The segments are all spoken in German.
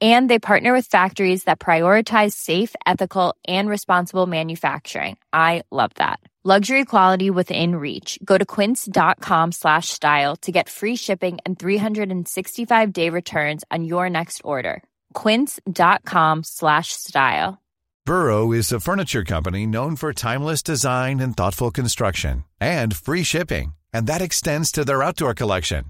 And they partner with factories that prioritize safe, ethical, and responsible manufacturing. I love that. Luxury quality within reach. Go to quince.com slash style to get free shipping and 365 day returns on your next order. Quince.com slash style. Burrow is a furniture company known for timeless design and thoughtful construction and free shipping. And that extends to their outdoor collection.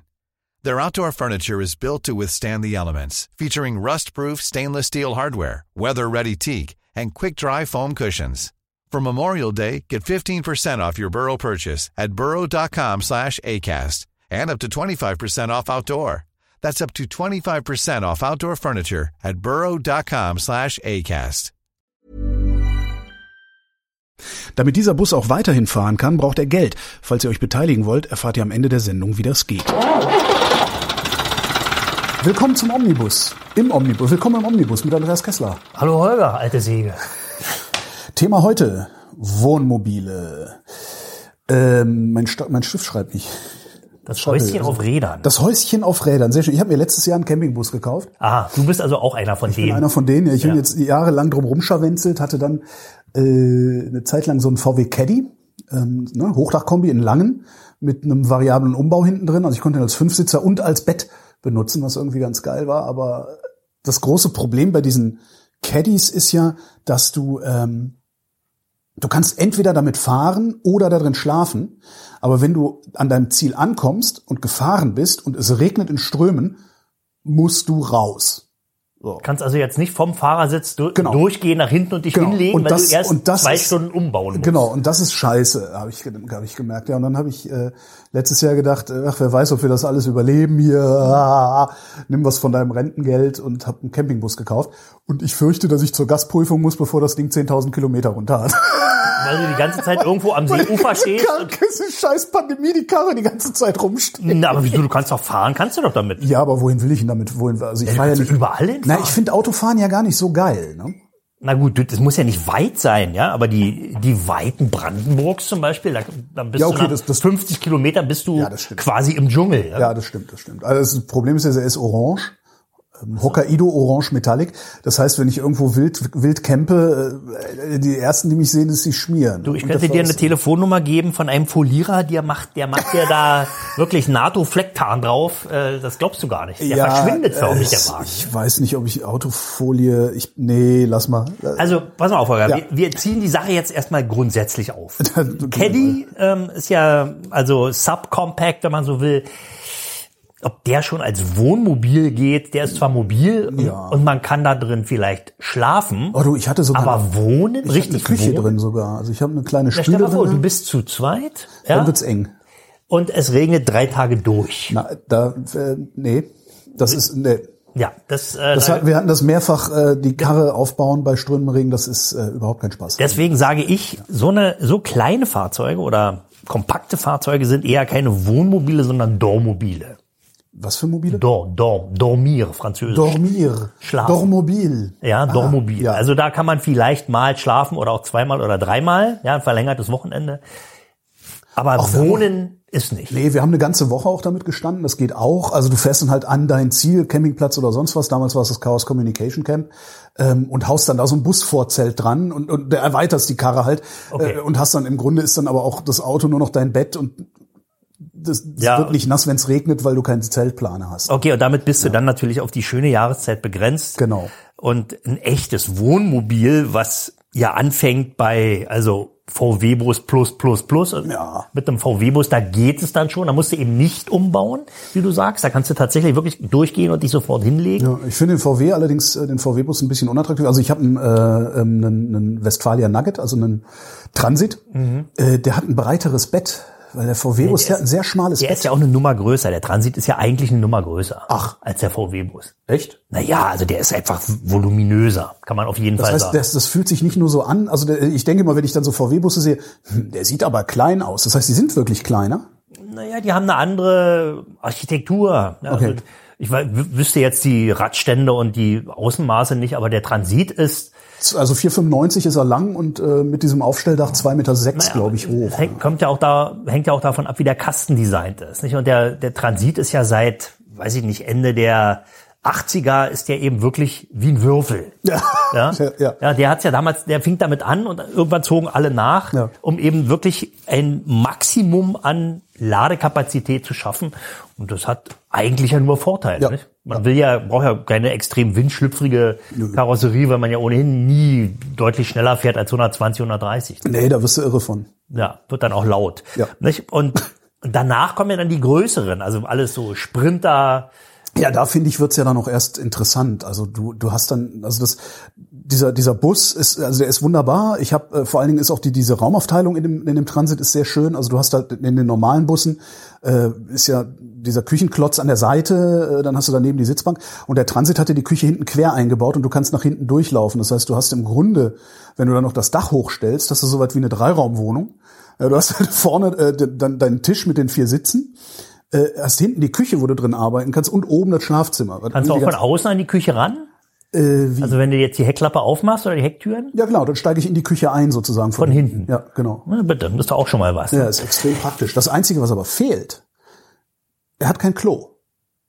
Their outdoor furniture is built to withstand the elements, featuring rust-proof stainless steel hardware, weather-ready teak, and quick-dry foam cushions. For Memorial Day, get 15% off your Burrow purchase at burrow.com slash ACAST and up to 25% off outdoor. That's up to 25% off outdoor furniture at burrow.com slash ACAST. Damit dieser Bus auch weiterhin fahren kann, braucht er Geld. Falls ihr euch beteiligen wollt, erfahrt ihr am Ende der Sendung, wie das geht. Willkommen zum Omnibus. Im Omnibus. Willkommen im Omnibus mit Andreas Kessler. Hallo Holger, alte Säge. Thema heute: Wohnmobile. Ähm, mein, mein Stift schreibt nicht. Das Häuschen auf Rädern. Das Häuschen auf Rädern, sehr schön. Ich habe mir letztes Jahr einen Campingbus gekauft. Aha, du bist also auch einer von Ich denen. bin einer von denen. Ich Ja. bin jetzt jahrelang drum rumscharwenzelt, hatte dann äh, eine Zeit lang so einen VW Caddy, ähm, ne, Hochdachkombi in Langen mit einem variablen Umbau hinten drin. Also ich konnte ihn als Fünfsitzer und als Bett benutzen, was irgendwie ganz geil war. Aber das große Problem bei diesen Caddies ist ja, dass du ähm, Du kannst entweder damit fahren oder darin schlafen, aber wenn du an deinem Ziel ankommst und gefahren bist und es regnet in Strömen, musst du raus. So. kannst also jetzt nicht vom Fahrersitz du Genau. durchgehen nach hinten und dich Genau. hinlegen, Und weil das- du erst und das zwei ist- Stunden umbauen musst. Genau, und das ist scheiße, habe ich, hab ich gemerkt. Ja, und dann habe ich äh, letztes Jahr gedacht, äh, ach, wer weiß, ob wir das alles überleben hier. Ah, nimm was von deinem Rentengeld und habe einen Campingbus gekauft. Und ich fürchte, dass ich zur Gasprüfung muss, bevor das Ding 10.000 Kilometer runter hat. Weil du die ganze Zeit irgendwo am Seeufer stehst. Kacke, ist scheiß Pandemie, die Karre die ganze Zeit rumsteht. Na, aber wieso, du kannst doch fahren, kannst du doch damit. Ja, aber wohin will ich denn damit? Wohin, also ich Ja, fahre ja nicht überall hinfahren. Na, ich finde Autofahren ja gar nicht so geil. Ne? Na gut, das muss ja nicht weit sein, ja, aber die, die Weiten Brandenburgs zum Beispiel, da, dann bist Ja, okay, du das- das- 50 Kilometer bist du Ja, das quasi im Dschungel. Ja? Ja, das stimmt, das stimmt. Also das Problem ist ja, er ist orange. Ähm, Hokkaido Orange Metallic. Das heißt, wenn ich irgendwo wild, wild campe, äh, die ersten, die mich sehen, ist sie schmieren. Du, ich Und könnte dir eine. Telefonnummer geben von einem Folierer, der macht, der macht dir da wirklich NATO-Flecktarn drauf. Äh, Das glaubst du gar nicht. Der verschwindet förmlich, der Wagen. Ich weiß nicht, ob ich Autofolie, ich, nee, lass mal. Also, pass mal auf, Holger. Ja. Wir, wir ziehen die Sache jetzt erstmal grundsätzlich auf. Caddy ähm, ist ja also subcompact, wenn man so will. Ob der schon als Wohnmobil geht, der ist zwar mobil und- Ja. und man kann da drin vielleicht schlafen, Oh du, ich hatte sogar aber wohnen, ich hatte richtig eine Küche wohnen. drin sogar. Also ich habe eine kleine stell Stühle mal vor, du bist zu zweit Dann ja, wird's eng. und es regnet drei Tage durch. Na, da, äh, nee, das ist, nee. Ja, das, äh, Das da- hat, wir hatten das mehrfach, äh, die Karre aufbauen bei Strömenregen, das ist äh, überhaupt kein Spaß. Deswegen sage ich, so eine so kleine Fahrzeuge oder kompakte Fahrzeuge sind eher keine Wohnmobile, sondern Dormobile. Was für mobile? Dor, dor, dormir, französisch. Dormir. Schlafen. Dormobil. ja, Dormobil. ja. Also da kann man vielleicht mal schlafen oder auch zweimal oder dreimal, ja, ein verlängertes Wochenende. Aber Auch Wohnen ist nicht. Nee, wir haben eine ganze Woche auch damit gestanden. Das geht auch. Also du fährst dann halt an dein Ziel, Campingplatz oder sonst was. Damals war es das Chaos Communication Camp. Ähm, und haust dann da so ein Busvorzelt dran und, und der erweiterst die Karre halt. Okay. Äh, und hast dann im Grunde ist dann aber auch das Auto nur noch dein Bett und das, das Ja. wird nicht nass, wenn es regnet, weil du keinen Zeltplaner hast. Okay, und damit bist du dann natürlich auf die schöne Jahreszeit begrenzt. Genau. Und ein echtes Wohnmobil, was ja anfängt bei, also VW-Bus plus, plus, plus. Ja. Mit einem VW-Bus, da geht es dann schon. Da musst du eben nicht umbauen, wie du sagst. Da kannst du tatsächlich wirklich durchgehen und dich sofort hinlegen. Ja, ich finde den VW allerdings, äh, den VW-Bus ein bisschen unattraktiv. Also ich habe einen, äh, ähm, einen, einen Westfalia Nugget, also einen Transit. Äh, der hat ein breiteres Bett, weil der VW-Bus, der der hat ein sehr schmales Der Bett. ist ja auch eine Nummer größer. Der Transit ist ja eigentlich eine Nummer größer. Ach. Als der VW-Bus. Echt? Naja, also der ist einfach voluminöser. Kann man auf jeden Das Fall heißt, sagen. das, das fühlt sich nicht nur so an. Also der, ich denke mal, wenn ich dann so VW-Busse sehe, hm, der sieht aber klein aus. Das heißt, die sind wirklich kleiner. Naja, die haben eine andere Architektur. Ja, Okay. Ich wüsste jetzt die Radstände und die Außenmaße nicht, aber der Transit ist, Also 4,95 ist er lang und äh, mit diesem Aufstelldach 2,6 Meter, sechs, glaube ich, hoch. es hängt, kommt ja auch da, hängt ja auch davon ab, wie der Kasten designt ist. Nicht? Und der, der Transit ist ja seit, weiß ich nicht, Ende der 80er ist der eben wirklich wie ein Würfel. Ja. Ja, Ja, ja. der hat's ja damals, der fing damit an und irgendwann zogen alle nach, Ja. um eben wirklich ein Maximum an Ladekapazität zu schaffen. Und das hat eigentlich ja nur Vorteile. Ja. Nicht? Man will ja, braucht ja keine extrem windschlüpfrige Karosserie, weil man ja ohnehin nie deutlich schneller fährt als 120, 130. Nee, da wirst du irre von. Ja, wird dann auch laut. Ja. Nicht? Und danach kommen ja dann die größeren, also alles so Sprinter. Ja, da finde ich, wird's ja dann auch erst interessant. Also du, du hast dann, also das, dieser, dieser Bus ist, also der ist wunderbar. Ich habe äh, vor allen Dingen ist auch die diese Raumaufteilung in dem, in dem Transit ist sehr schön. Also du hast halt in den normalen Bussen äh, ist ja dieser Küchenklotz an der Seite, äh, dann hast du daneben die Sitzbank und der Transit hatte die Küche hinten quer eingebaut und du kannst nach hinten durchlaufen. Das heißt, du hast im Grunde, wenn du dann noch das Dach hochstellst, hast du so weit wie eine Dreiraumwohnung. Äh, du hast halt vorne äh, dann deinen Tisch mit den vier Sitzen äh, hast hinten die Küche, wo du drin arbeiten kannst und oben das Schlafzimmer. Kannst du auch von außen an die Küche ran? äh, wie? Also wenn du jetzt die Heckklappe aufmachst oder die Hecktüren? Ja, genau, dann steige ich in die Küche ein sozusagen. Von hinten? Ja, genau. Na bitte, das ist doch auch schon mal was. Ja, ist extrem praktisch. Das Einzige, was aber fehlt, er hat kein Klo.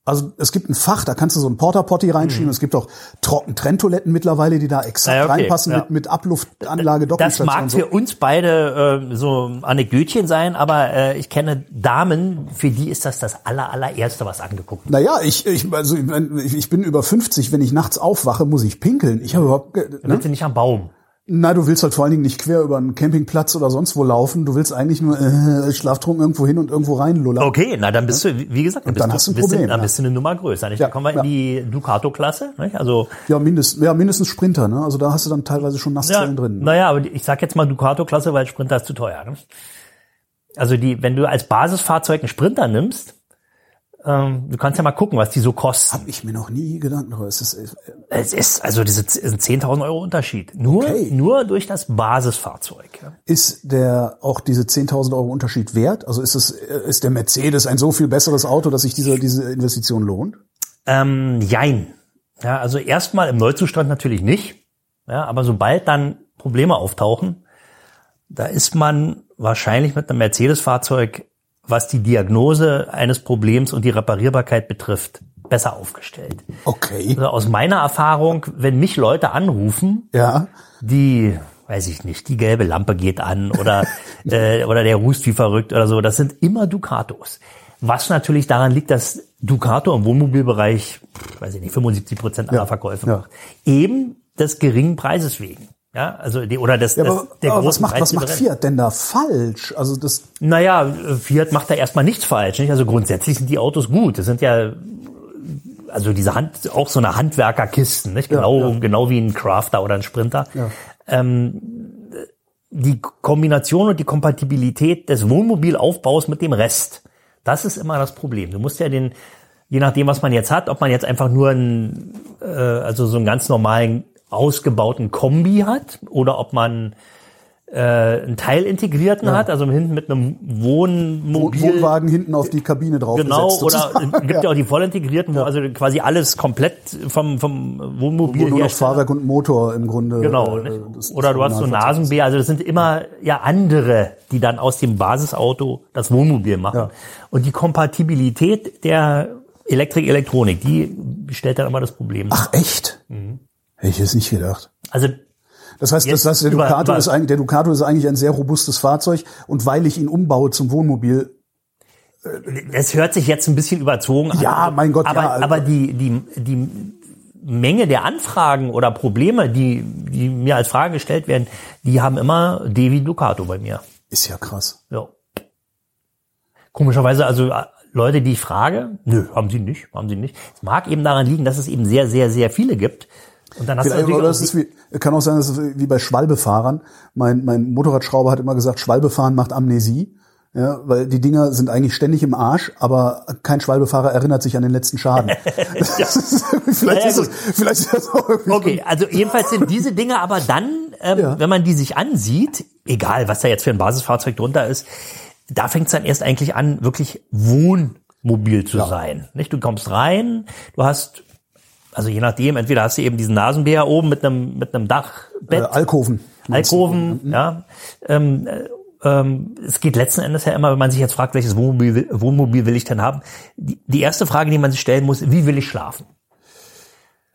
Also es gibt ein Fach, da kannst du so ein Porta Potty reinschieben. Es gibt auch Trocken-Trenntoiletten mittlerweile, die da exakt Mhm. Ja, okay, reinpassen ja. mit, mit Abluftanlage, Das Doppelstation. mag und so. für uns beide äh, so Anekdötchen sein, aber äh, ich kenne Damen, für die ist das das aller, allererste, was angeguckt wird. Naja, ich, ich, also ich, ich bin über 50, wenn ich nachts aufwache, muss ich pinkeln. Ich habe überhaupt, ne? sind sie nicht am Baum. Na, du willst halt vor allen Dingen nicht quer über einen Campingplatz oder sonst wo laufen. Du willst eigentlich nur äh, Schlaftrunken irgendwo hin und irgendwo reinlullern. Okay, na dann bist du, wie gesagt, dann, bist, dann du, hast du ein Problem, dann ja. bist du eine Nummer größer. Nicht? Ja, da kommen wir ja. in die Ducato-Klasse. Also Ja, mindestens, ja, mindestens Sprinter, ne? Also da hast du dann teilweise schon ja, Nasszellen drin. naja, aber ich sag jetzt mal Ducato-Klasse, weil Sprinter ist zu teuer. Ne? Also die, wenn du als Basisfahrzeug einen Sprinter nimmst, ähm, du kannst ja mal gucken, was die so kosten. Hab ich mir noch nie Gedanken darüber. Es ist, äh, Es ist also diese z- ist ein 10.000 Euro Unterschied. Nur, Okay. nur durch das Basisfahrzeug. ja. ist der auch diese 10.000 Euro Unterschied wert? Also ist es, äh, ist der Mercedes ein so viel besseres Auto, dass sich diese, diese Investition lohnt? Ähm, jein. Ja, also erstmal im Neuzustand natürlich nicht. Ja, aber sobald dann Probleme auftauchen, da ist man wahrscheinlich mit einem Mercedes-Fahrzeug, was die Diagnose eines Problems und die Reparierbarkeit betrifft, besser aufgestellt. Okay. Also aus meiner Erfahrung, wenn mich Leute anrufen, Ja. die, weiß ich nicht, die gelbe Lampe geht an oder, äh, oder der rußt wie verrückt oder so. Das sind immer Ducatos. Was natürlich daran liegt, dass Ducato im Wohnmobilbereich, weiß ich nicht, 75 Prozent aller Ja, Verkäufe ja. macht. Eben des geringen Preises wegen. Ja, also die, oder des, Ja, des aber, der aber was macht, was macht. Fiat denn da falsch? Also das, Naja, Fiat macht da erstmal nichts falsch. Nicht? Also grundsätzlich sind die Autos gut. Das sind ja also diese Hand, auch so eine Handwerkerkisten, nicht? Genau, ja. genau wie ein Crafter oder ein Sprinter. Ja. Ähm, die Kombination und die Kompatibilität des Wohnmobilaufbaus mit dem Rest, das ist immer das Problem. Du musst ja den, je nachdem, was man jetzt hat, ob man jetzt einfach nur einen, äh, also so einen ganz normalen ausgebauten Kombi hat oder ob man äh, einen Teil integrierten hat, also hinten mit einem Wohnmobil. Wohnwagen hinten auf die Kabine drauf Genau, gesetzt, oder gibt ja auch die voll integrierten, wo also quasi alles komplett vom, vom Wohnmobil Wo nur noch Fahrwerk und Motor im Grunde. Genau. äh, das- Oder du hast so. Nasenbär. Also das sind immer ja andere, die dann aus dem Basisauto das Wohnmobil machen. Ja. Und die Kompatibilität der Elektrik-Elektronik, die stellt dann immer das Problem. Ach, echt? Mhm. Hätte ich jetzt nicht gedacht. Also Das heißt, das heißt der, über- Ducato über- ist eigentlich, der Ducato ist eigentlich ein sehr robustes Fahrzeug und weil ich ihn umbaue zum Wohnmobil, es hört sich jetzt ein bisschen überzogen an. Ja, mein Gott, aber, ja, Aber die, die, die Menge der Anfragen oder Probleme, die, die mir als Frage gestellt werden, die haben immer Devi Ducato bei mir. ist ja krass. Ja. Komischerweise, also äh, Leute, die ich frage, nö, haben sie nicht, haben sie nicht. Es mag eben daran liegen, dass es eben sehr, sehr, sehr viele gibt. Und dann hast Vielleicht, du oder das ist wie, kann auch sein, dass es wie bei Schwalbefahrern. Mein, mein Motorradschrauber hat immer gesagt, Schwalbefahren macht Amnesie. Ja, weil die Dinger sind eigentlich ständig im Arsch, aber kein Schwalbefahrer erinnert sich an den letzten Schaden. Ist- vielleicht, Ja, ist das, vielleicht ist das auch irgendwie Okay, also jedenfalls sind diese Dinge aber dann, ähm, Ja. wenn man die sich ansieht, egal was da jetzt für ein Basisfahrzeug drunter ist, da fängt es dann erst eigentlich an, wirklich wohnmobil zu sein. Nicht? Du kommst rein, du hast, also je nachdem, entweder hast du eben diesen Nasenbär oben mit einem, mit einem Dachbett. Äh, Alkoven. Alkoven, ja. Ähm, äh, ähm, es geht letzten Endes ja immer, wenn man sich jetzt fragt, welches Wohnmobil, will- Wohnmobil will ich denn haben? Die, die erste Frage, die man sich stellen muss, wie will ich schlafen?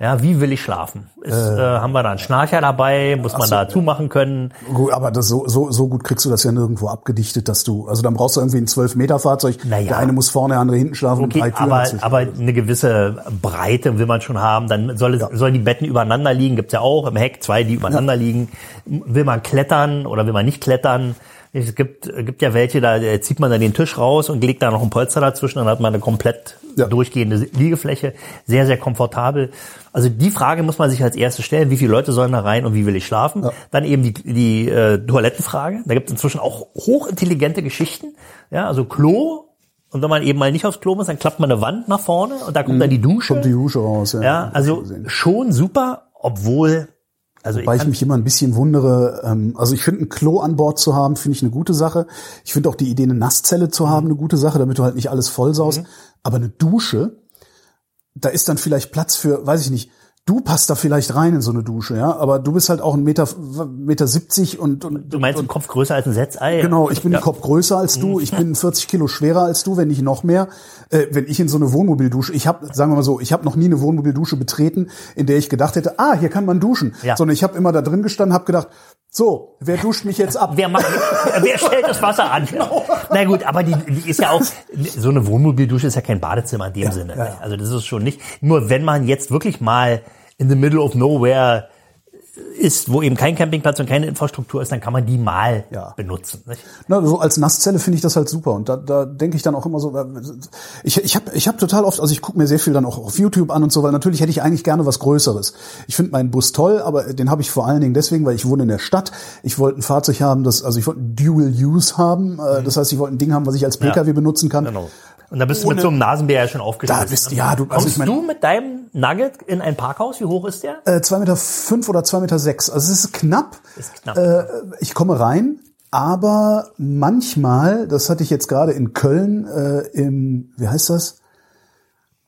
Ja, wie will ich schlafen? Ist, äh, haben wir da einen Schnarcher dabei? Muss man da zumachen können? Gut, aber das, so, so, so gut kriegst du das ja nirgendwo abgedichtet, dass du, also dann brauchst du irgendwie ein 12-Meter-Fahrzeug. Naja. Der eine muss vorne, der andere hinten schlafen und Okay, drei Türen aber, aber eine gewisse Breite will man schon haben. Dann soll es, sollen die Betten übereinander liegen. Gibt's ja auch im Heck zwei, die übereinander liegen. Will man klettern oder will man nicht klettern? Es gibt, gibt ja welche, da äh, zieht man dann den Tisch raus und legt da noch ein Polster dazwischen, dann hat man eine komplett Ja. durchgehende Liegefläche. Sehr, sehr komfortabel. Also die Frage muss man sich als erste stellen, wie viele Leute sollen da rein und wie will ich schlafen? Dann eben die, die äh, Toilettenfrage. Da gibt es inzwischen auch hochintelligente Geschichten. Ja, also Klo. Und wenn man eben mal nicht aufs Klo muss, dann klappt man eine Wand nach vorne und da kommt dann die Dusche. Mhm. Kommt die Dusche raus, ja. ja, also schon super, obwohl, also Weil ich kann- mich immer ein bisschen wundere, ähm, also ich finde, ein Klo an Bord zu haben, finde ich eine gute Sache. Ich finde auch die Idee, eine Nasszelle zu haben, eine gute Sache, damit du halt nicht alles vollsaust. Mhm. Aber eine Dusche, da ist dann vielleicht Platz für, weiß ich nicht, du passt da vielleicht rein in so eine Dusche, ja, aber du bist halt auch ein Meter, Meter 70 und, und du meinst einen Kopf größer als ein Setzei? Genau, ich bin ja. einen Kopf größer als du, ich bin 40 Kilo schwerer als du, wenn nicht noch mehr. Äh, wenn ich in so eine Wohnmobildusche, ich habe, sagen wir mal so, ich habe noch nie eine Wohnmobildusche betreten, in der ich gedacht hätte, ah, hier kann man duschen, Ja. sondern ich habe immer da drin gestanden, habe gedacht, so, wer duscht mich jetzt ab? Wer macht, wer stellt das Wasser an? Na gut, aber die, die ist ja auch, so eine Wohnmobildusche ist ja kein Badezimmer in dem Sinne. ja, ja. Also das ist schon nicht, nur wenn man jetzt wirklich mal in the middle of nowhere ist, wo eben kein Campingplatz und keine Infrastruktur ist, dann kann man die mal Ja. benutzen. Nicht? Na, so als Nasszelle finde ich das halt super und da, da denke ich dann auch immer so, äh, ich, ich habe ich hab total oft, also ich gucke mir sehr viel dann auch auf YouTube an und so, weil natürlich hätte ich eigentlich gerne was Größeres. Ich finde meinen Bus toll, aber den habe ich vor allen Dingen deswegen, weil ich wohne in der Stadt. Ich wollte ein Fahrzeug haben, das, also ich wollte Dual Use haben, äh, das heißt, ich wollte ein Ding haben, was ich als PKW benutzen kann. Genau. Und da bist du mit Ohne- so einem Nasenbär ja schon aufgestellt. Da bist- ja, du- also Kommst ich mein- du mit deinem Nugget in ein Parkhaus? Wie hoch ist der? Äh, zwei Meter fünf oder zwei Meter sechs. Also es ist knapp. Ist knapp. Äh, ich komme rein, aber manchmal, das hatte ich jetzt gerade in Köln, äh, im, wie heißt das?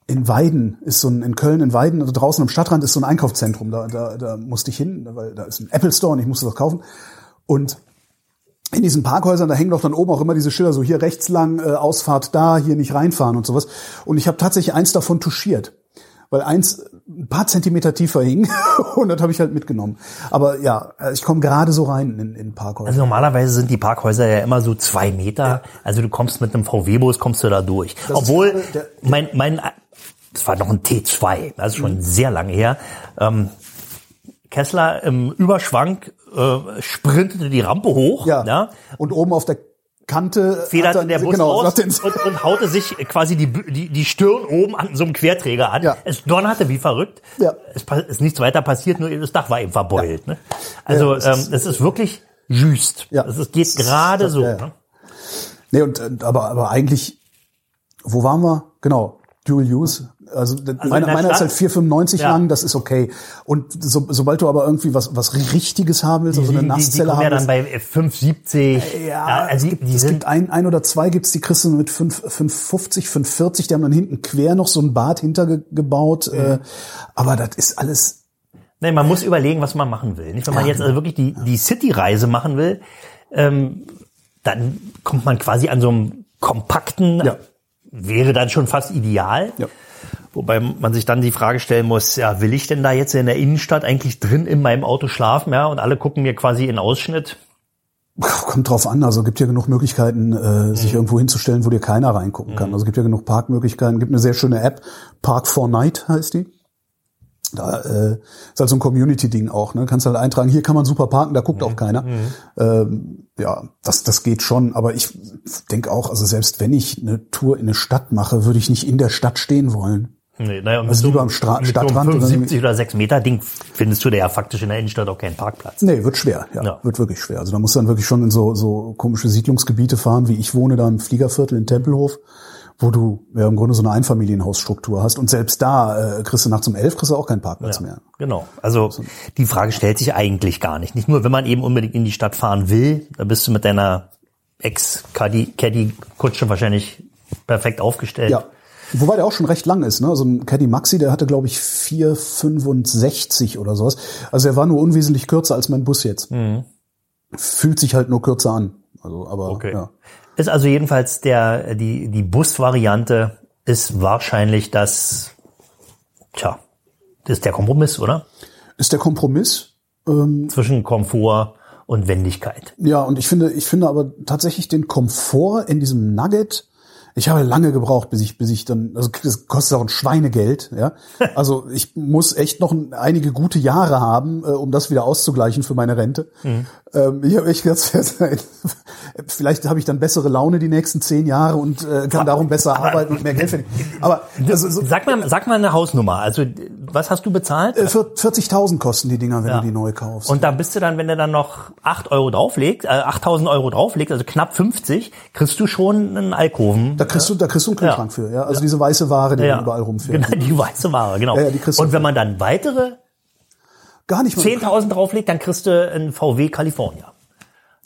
In Weiden ist so ein, in Köln in Weiden, also draußen am Stadtrand ist so ein Einkaufszentrum. Da, da, da musste ich hin, weil da ist ein Apple Store und ich musste das kaufen. Und in diesen Parkhäusern, da hängen doch dann oben auch immer diese Schilder, so hier rechts lang, äh, Ausfahrt da, hier nicht reinfahren und sowas. Und ich habe tatsächlich eins davon touchiert, weil eins ein paar Zentimeter tiefer hing und das habe ich halt mitgenommen. Aber ja, äh, ich komme gerade so rein in, in Parkhäuser. Also normalerweise sind die Parkhäuser ja immer so zwei Meter. Also du kommst mit einem VW-Bus, kommst du da durch. Obwohl, der- mein, mein, das war noch ein T2, das ist schon sehr lange her. Ähm, Kessler im Überschwank äh, sprintete die Rampe hoch, ja. ja Und oben auf der Kante federte dann- der Bus genau, aus und, und haute sich quasi die, die, die Stirn oben an so einem Querträger an. Ja. Es donnerte wie verrückt. Ja. Es ist nichts weiter passiert, nur das Dach war eben verbeult. Ne? Also Ja, das ähm, ist- es ist wirklich just. Ja. Es geht gerade so. ja, ja. Ne? Nee, und aber aber eigentlich, wo waren wir? Genau, Dual Use. Also, in meiner, meiner ist halt 4,95 Ja. lang, das ist okay. Und so, sobald du aber irgendwie was was Richtiges haben willst, also eine die, die, die Nasszelle kommen haben ja dann willst, bei 5,70. ja, also es die, gibt, die es gibt ein, ein oder zwei gibt's, die kriegst du mit 5, 5,50, 5,40, die haben dann hinten quer noch so ein Bad hintergebaut. Äh, aber das ist alles, nee, man muss überlegen, was man machen will. Nicht, wenn man jetzt also wirklich die, die City-Reise machen will, ähm, dann kommt man quasi an so einem kompakten, Ja. Wäre dann schon fast ideal. Ja. Wobei man sich dann die Frage stellen muss, ja, will ich denn da jetzt in der Innenstadt eigentlich drin in meinem Auto schlafen, ja, und alle gucken mir quasi in Ausschnitt. kommt drauf an, also gibt ja genug Möglichkeiten, äh, sich irgendwo hinzustellen, wo dir keiner reingucken kann. Also gibt ja genug Parkmöglichkeiten, gibt eine sehr schöne App, Park for Night heißt die. Da äh, ist halt so ein Community-Ding auch, ne? Kannst halt eintragen, hier kann man super parken, da guckt auch keiner. Ähm, ja, das, das geht schon, aber ich denke auch, also selbst wenn ich eine Tour in eine Stadt mache, würde ich nicht in der Stadt stehen wollen. Nee, naja, Also mit lieber so, am Stra- mit Stadtrand so oder einem 75 oder 6 Meter Ding findest du da ja faktisch in der Innenstadt auch keinen Parkplatz. Nee, wird schwer, ja, Ja. Wird wirklich schwer. Also da musst du dann wirklich schon in so, so komische Siedlungsgebiete fahren, wie ich wohne da im Fliegerviertel in Tempelhof, wo du ja im Grunde so eine Einfamilienhausstruktur hast. Und selbst da äh, kriegst du nachts um elf kriegst du auch keinen Parkplatz mehr. Genau. Also die Frage stellt sich eigentlich gar nicht. Nicht nur, wenn man eben unbedingt in die Stadt fahren will, da bist du mit deiner Ex-Caddy-Kutsche wahrscheinlich perfekt aufgestellt. Ja. Wobei der auch schon recht lang ist. Ne? Also ein Caddy Maxi, der hatte, glaube ich, 4,65 oder sowas. Also er war nur unwesentlich kürzer als mein Bus jetzt. Mhm. Fühlt sich halt nur kürzer an. Also, aber Okay. ja. Ist also jedenfalls der, die, die Busvariante ist wahrscheinlich das, tja, das ist der Kompromiss, oder? Ist der Kompromiss. Ähm, Zwischen Komfort und Wendigkeit. ja, und ich finde, ich finde aber tatsächlich den Komfort in diesem Nugget. Ich habe lange gebraucht, bis ich, bis ich dann, also das kostet auch ein Schweinegeld, ja. Also ich muss echt noch ein- einige gute Jahre haben, äh, um das wieder auszugleichen für meine Rente. Ähm, ich habe echt gedacht, vielleicht habe ich dann bessere Laune die nächsten zehn Jahre und äh, kann darum besser arbeiten und mehr Geld verdienen. Aber also, so, Sag mal, sag mal eine Hausnummer. Also, was hast du bezahlt? äh, 40.000 kosten die Dinger, wenn Ja. du die neu kaufst. Und da bist du dann, wenn du dann noch 8 Euro drauflegst, äh, 8000 Euro drauflegst, also knapp 50, kriegst du schon einen Alkoven. da kriegst du, da kriegst du einen Kühlschrank für, ja. Also diese weiße Ware, die Ja. überall rumfährt. Genau, die weiße Ware, genau. Ja, ja, die Und wenn man dann weitere Gar nicht mal. 10.000 drauflegt, dann kriegst du einen VW California.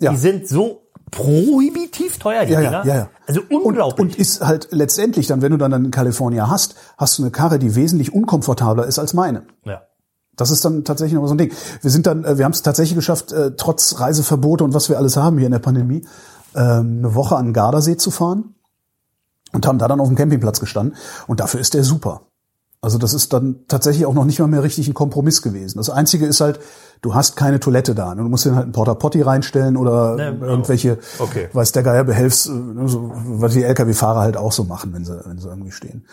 Ja. Die sind so prohibitiv teuer, die Ja, Dinger. ja, ja, ja. Also unglaublich. Und, und ist halt letztendlich dann, wenn du dann in California hast, hast du eine Karre, die wesentlich unkomfortabler ist als meine. ja. Das ist dann tatsächlich noch so ein Ding. Wir sind dann, äh, wir haben es tatsächlich geschafft, äh, trotz Reiseverbote und was wir alles haben hier in der Pandemie, ähm, eine Woche an den Gardasee zu fahren und haben da dann auf dem Campingplatz gestanden. Und dafür ist der super. Also das ist dann tatsächlich auch noch nicht mal mehr richtig ein Kompromiss gewesen. Das Einzige ist halt, du hast keine Toilette da. Du musst dir halt einen Porta Potty reinstellen oder Ne, irgendwelche, okay. weiß der Geier behelfs, so, was die LKW-Fahrer halt auch so machen, wenn sie, wenn sie irgendwie stehen.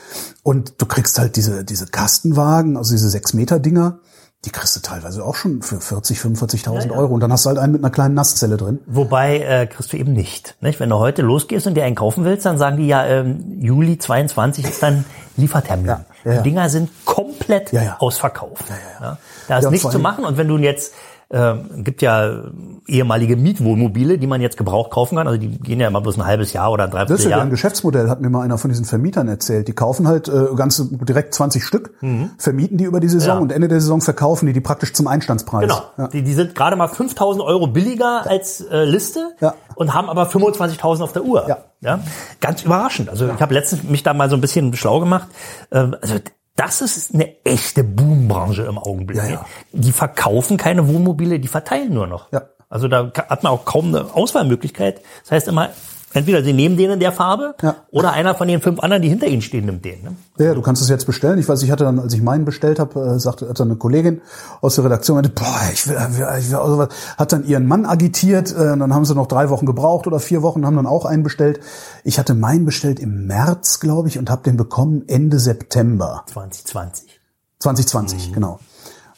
Und du kriegst halt diese, diese Kastenwagen, also diese sechs Meter Dinger, die kriegst du teilweise auch schon für 40, 45.000 Euro. Und dann hast du halt einen mit einer kleinen Nasszelle drin. Wobei äh, kriegst du eben nicht. Nicht? Wenn du heute losgehst und dir einen kaufen willst, dann sagen die ja, ähm, Juli 22 ist dann Liefertermin. Ja, ja, ja. Die Dinger sind komplett Ja, ja. ausverkauft. Ja, Da ist Ja, nichts zu machen. Und wenn du jetzt äh, gibt ja ehemalige Mietwohnmobile, die man jetzt gebraucht kaufen kann. Also die gehen ja immer bloß ein halbes Jahr oder ein Das ist ja ein Geschäftsmodell, hat mir mal einer von diesen Vermietern erzählt. Die kaufen halt äh, ganze direkt 20 Stück, vermieten die über die Saison Mhm. Ja. und Ende der Saison verkaufen die die praktisch zum Einstandspreis. Genau. Ja. Die, die sind gerade mal 5000 Euro billiger als äh, Liste Ja. und haben aber 25.000 auf der Uhr. Ja. ja? Ganz überraschend. Also ich habe letztens mich da mal so ein bisschen schlau gemacht. Ähm, also das ist eine echte Boombranche im Augenblick. Ja, ja. Die verkaufen keine Wohnmobile, die verteilen nur noch. Ja. Also da hat man auch kaum eine Auswahlmöglichkeit. Das heißt immer, entweder sie nehmen den in der Farbe Ja. oder einer von den fünf anderen, die hinter ihnen stehen, nimmt den. Ne? Ja, du kannst es jetzt bestellen. Ich weiß, ich hatte dann, als ich meinen bestellt habe, äh, sagte hat dann eine Kollegin aus der Redaktion, meinte, boah, ich will, ich will auch sowas. Hat dann ihren Mann agitiert, äh, dann haben sie noch drei Wochen gebraucht oder vier Wochen, haben dann auch einen bestellt. Ich hatte meinen bestellt im März, glaube ich, und habe den bekommen Ende September 2020. 2020, genau.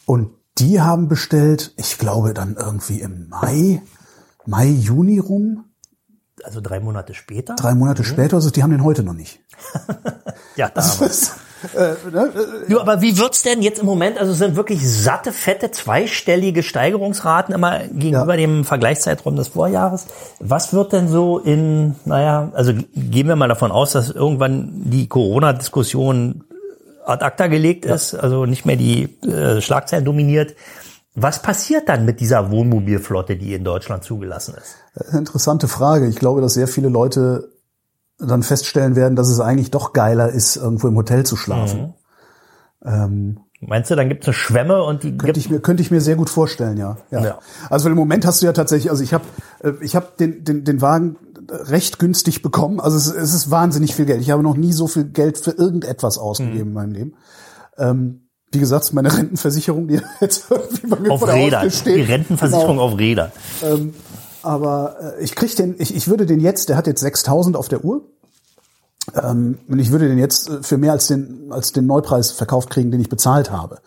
Und die haben bestellt, ich glaube dann irgendwie im Mai, Mai, Juni rum, Also drei Monate später. drei Monate später, also die haben den heute noch nicht. Ja, da haben wir. Das, äh, ne, äh, Du, aber wie wird's denn jetzt im Moment? Also es sind wirklich satte, fette, zweistellige Steigerungsraten immer gegenüber Ja. dem Vergleichszeitraum des Vorjahres. Was wird denn so in, naja, also gehen wir mal davon aus, dass irgendwann die Corona-Diskussion ad acta gelegt ist, also nicht mehr die äh, Schlagzeilen dominiert. Was passiert dann mit dieser Wohnmobilflotte, die in Deutschland zugelassen ist? Interessante Frage. Ich glaube, dass sehr viele Leute dann feststellen werden, dass es eigentlich doch geiler ist, irgendwo im Hotel zu schlafen. Ähm, Meinst du, dann gibt's eine Schwemme und die könnte ich mir könnte ich mir sehr gut vorstellen, ja. ja. Ja. Also im Moment hast du ja tatsächlich, also ich habe ich habe den, den den Wagen recht günstig bekommen. Also es, es ist wahnsinnig viel Geld. Ich habe noch nie so viel Geld für irgendetwas ausgegeben in meinem Leben. Ähm, wie gesagt, meine Rentenversicherung, die jetzt irgendwie bei mir auf Räder, steht. die Rentenversicherung Genau. auf Räder. Aber äh, ich krieg den, ich, ich würde den jetzt, der hat jetzt 6000 auf der Uhr. Ähm, und ich würde den jetzt äh, für mehr als den, als den Neupreis verkauft kriegen, den ich bezahlt habe.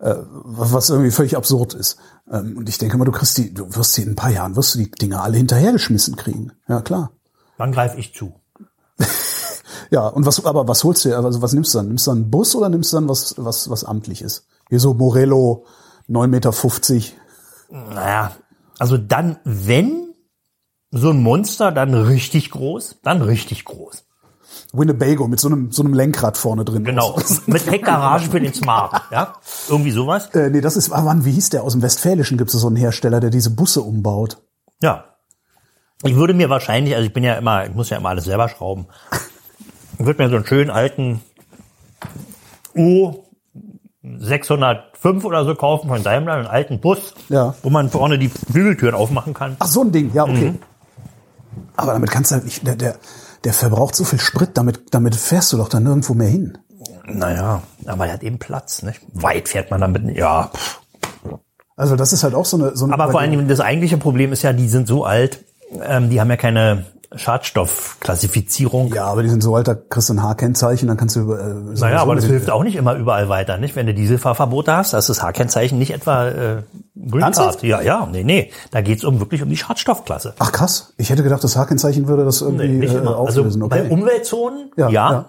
Äh, was irgendwie völlig absurd ist. Ähm, und ich denke mal, du kriegst die, du wirst die in ein paar Jahren, wirst du die Dinger alle hinterhergeschmissen kriegen. Ja, klar. Wann greife ich zu? Ja, und was, aber was holst du, also was nimmst du dann? Nimmst du dann einen Bus oder nimmst du dann was, was, was amtliches? Hier so Morello, 9,50 Meter. Naja, also dann, wenn so ein Monster, dann richtig groß, dann richtig groß. Winnebago mit so einem, so einem Lenkrad vorne drin. Genau. Mit Heckgarage für den Smart. Ja, irgendwie sowas. Äh, nee, das ist, ah, wann, wie hieß der? Aus dem Westfälischen gibt es so einen Hersteller, der diese Busse umbaut. Ja. Ich würde mir wahrscheinlich, also ich bin ja immer, ich muss ja immer alles selber schrauben. Würde mir so einen schönen alten U 605 oder so kaufen von Daimler, einen alten Bus, Ja. wo man vorne die Flügeltüren aufmachen kann. Ach, so ein Ding, ja, okay. Mhm. Aber damit kannst du halt nicht, der, der, der verbraucht so viel Sprit, damit, damit fährst du doch dann nirgendwo mehr hin. Naja, aber er hat eben Platz, nicht? Weit fährt man damit, ja. pff. Also das ist halt auch so eine, so eine Aber vor allen Dingen, das eigentliche Problem ist ja, die sind so alt, ähm, die haben ja keine Schadstoffklassifizierung. Ja, aber die sind so alt, da kriegst du ein H-Kennzeichen, dann kannst du über. Äh, Naja, aber das hilft auch nicht immer überall weiter, nicht? Wenn du Dieselfahrverbote hast, da ist das H-Kennzeichen nicht etwa äh, Green Ernsthaft? Card. Ja, ja, nee, nee. Da geht's um wirklich um die Schadstoffklasse. Ach krass, ich hätte gedacht, das H-Kennzeichen würde das irgendwie nicht äh, immer. Also auflösen. bei okay. Umweltzonen, Ja, ja, ja.